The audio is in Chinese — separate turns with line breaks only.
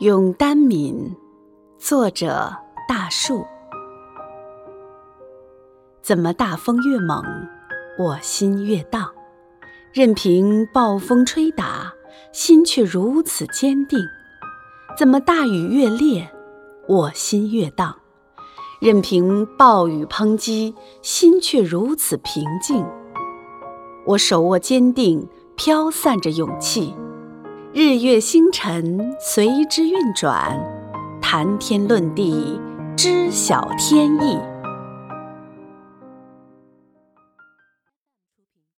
咏丹敏，作者大树。怎么大风越猛，我心越荡？任凭暴风吹打，心却如此坚定。怎么大雨越烈，我心越荡？任凭暴雨抨击，心却如此平静。我手握坚定，飘散着勇气。日月星辰随之运转，谈天论地，知晓天意。